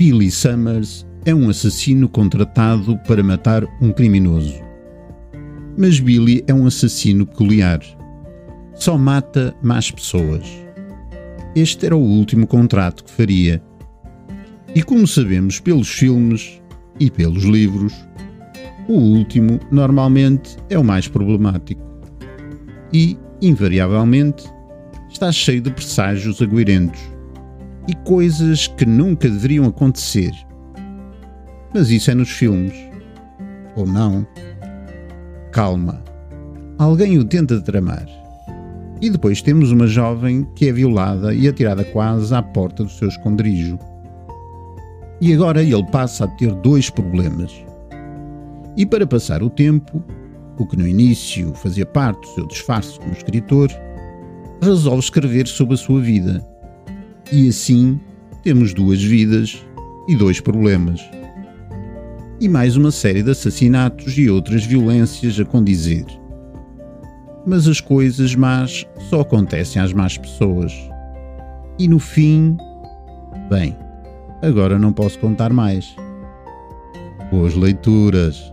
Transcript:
Billy Summers é um assassino contratado para matar um criminoso. Mas Billy é um assassino peculiar. Só mata más pessoas. Este era o último contrato que faria. E como sabemos pelos filmes e pelos livros, o último normalmente é o mais problemático. E, invariavelmente, está cheio de presságios aguirentos e coisas que nunca deveriam acontecer. Mas isso é nos filmes. Ou não? Calma. Alguém o tenta tramar. E depois temos uma jovem que é violada e atirada quase à porta do seu esconderijo. E agora ele passa a ter dois problemas. E para passar o tempo, o que no início fazia parte do seu disfarce como escritor, resolve escrever sobre a sua vida. E assim temos duas vidas e dois problemas. E mais uma série de assassinatos e outras violências a condizer. Mas as coisas más só acontecem às más pessoas. E no fim, bem, agora não posso contar mais. Boas leituras!